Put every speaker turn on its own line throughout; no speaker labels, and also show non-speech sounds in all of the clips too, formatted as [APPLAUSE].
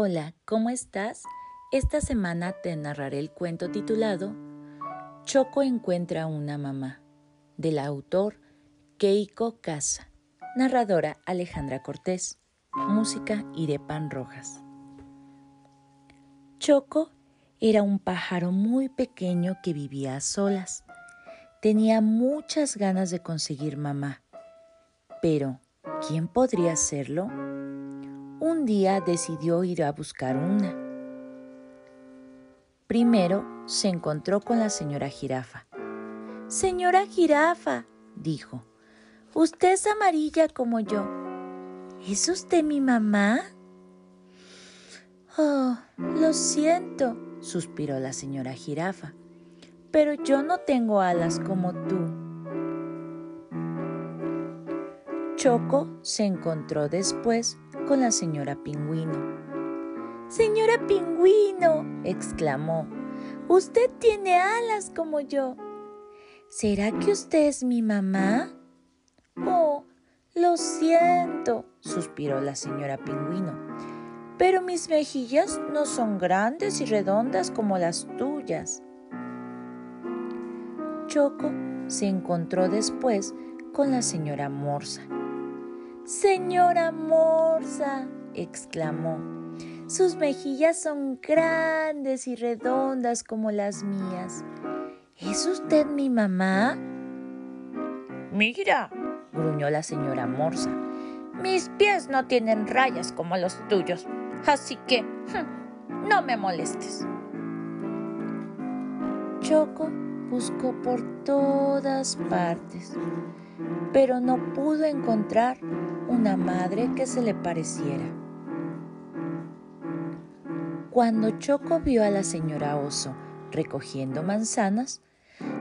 Hola, ¿cómo estás? Esta semana te narraré el cuento titulado Choco encuentra una mamá, del autor Keiko Casa, narradora Alejandra Cortés, música Irepan Rojas. Choco era un pájaro muy pequeño que vivía a solas. Tenía muchas ganas de conseguir mamá, pero ¿quién podría hacerlo? Un día decidió ir a buscar una. Primero se encontró con la señora jirafa. Señora jirafa, dijo, usted es amarilla como yo. ¿Es usted mi mamá? Oh, lo siento, suspiró la señora jirafa, pero yo no tengo alas como tú. Choco se encontró después con la señora Pingüino. Señora Pingüino, exclamó, usted tiene alas como yo. ¿Será que usted es mi mamá? Oh, lo siento, suspiró la señora Pingüino, pero mis mejillas no son grandes y redondas como las tuyas. Choco se encontró después con la señora Morsa. Señora Morsa, exclamó, sus mejillas son grandes y redondas como las mías. ¿Es usted mi mamá? Mira, gruñó la señora Morsa, mis pies no tienen rayas como los tuyos, así que no me molestes. Choco buscó por todas partes, pero no pudo encontrar una madre que se le pareciera. Cuando Choco vio a la señora Oso recogiendo manzanas,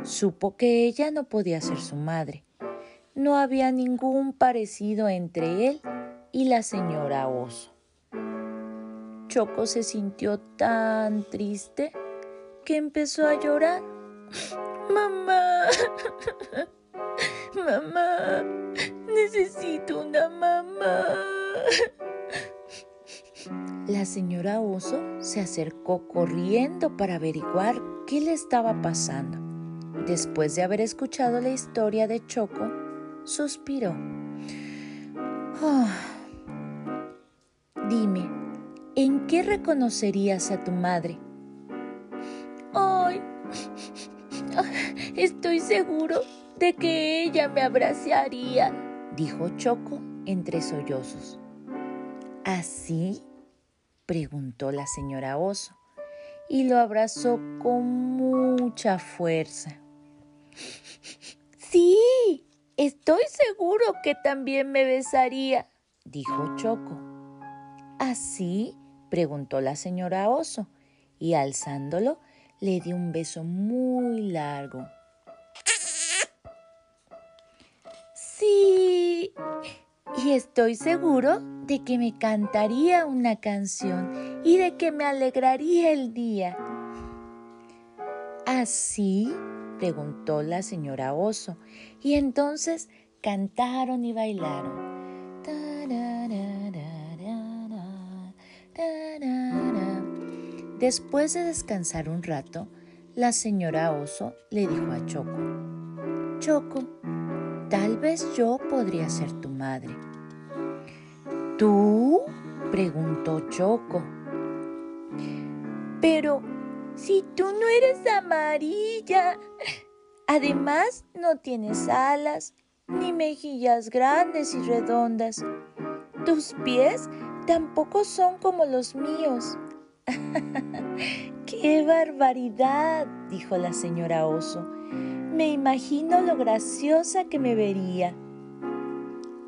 supo que ella no podía ser su madre. No había ningún parecido entre él y la señora Oso. Choco se sintió tan triste que empezó a llorar. [LAUGHS] Mamá, [LAUGHS] mamá, necesito una mamá. La señora Oso se acercó corriendo para averiguar qué le estaba pasando. Después de haber escuchado la historia de Choco, suspiró. Ah, dime, ¿en qué reconocerías a tu madre? ¡Ay! [LAUGHS] Estoy seguro de que ella me abrazaría, dijo Choco entre sollozos. ¿Así? preguntó la señora Oso y lo abrazó con mucha fuerza. Sí, estoy seguro que también me besaría, dijo Choco. ¿Así? preguntó la señora Oso y alzándolo le dio un beso muy largo. Sí, y estoy seguro de que me cantaría una canción y de que me alegraría el día. ¿Así? preguntó la señora Oso, y entonces cantaron y bailaron. Después de descansar un rato, la señora Oso le dijo a Choco, Choco, tal vez yo podría ser tu madre. ¿Tú? preguntó Choco. Pero si tú no eres amarilla, además no tienes alas ni mejillas grandes y redondas. Tus pies tampoco son como los míos. [LAUGHS] ¡Qué barbaridad! dijo la señora Oso. Me imagino lo graciosa que me vería.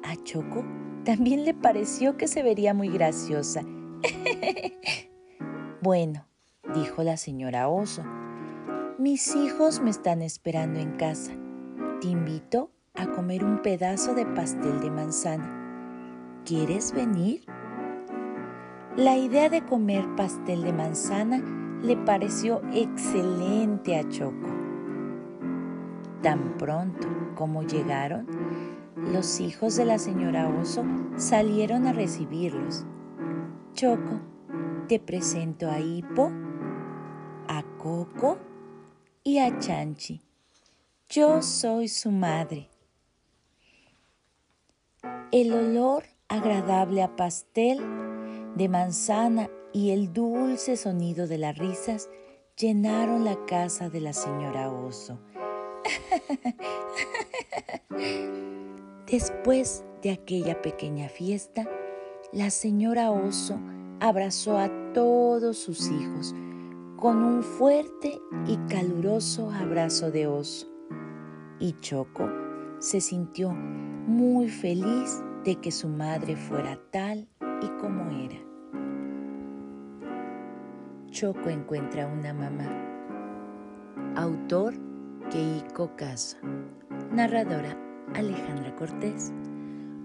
A Choco también le pareció que se vería muy graciosa. [LAUGHS] bueno, dijo la señora Oso, mis hijos me están esperando en casa. Te invito a comer un pedazo de pastel de manzana. ¿Quieres venir? La idea de comer pastel de manzana le pareció excelente a Choco. Tan pronto como llegaron, los hijos de la señora Oso salieron a recibirlos. Choco, te presento a Hippo, a Coco y a Chanchi. Yo soy su madre. El olor agradable a pastel de manzana y el dulce sonido de las risas llenaron la casa de la señora Oso. [LAUGHS] Después de aquella pequeña fiesta, la señora Oso abrazó a todos sus hijos con un fuerte y caluroso abrazo de oso. Y Choco se sintió muy feliz de que su madre fuera tal y como era. Choco encuentra una mamá. Autor Keiko Caso. Narradora Alejandra Cortés.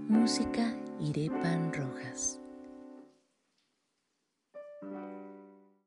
Música Irepan Rojas.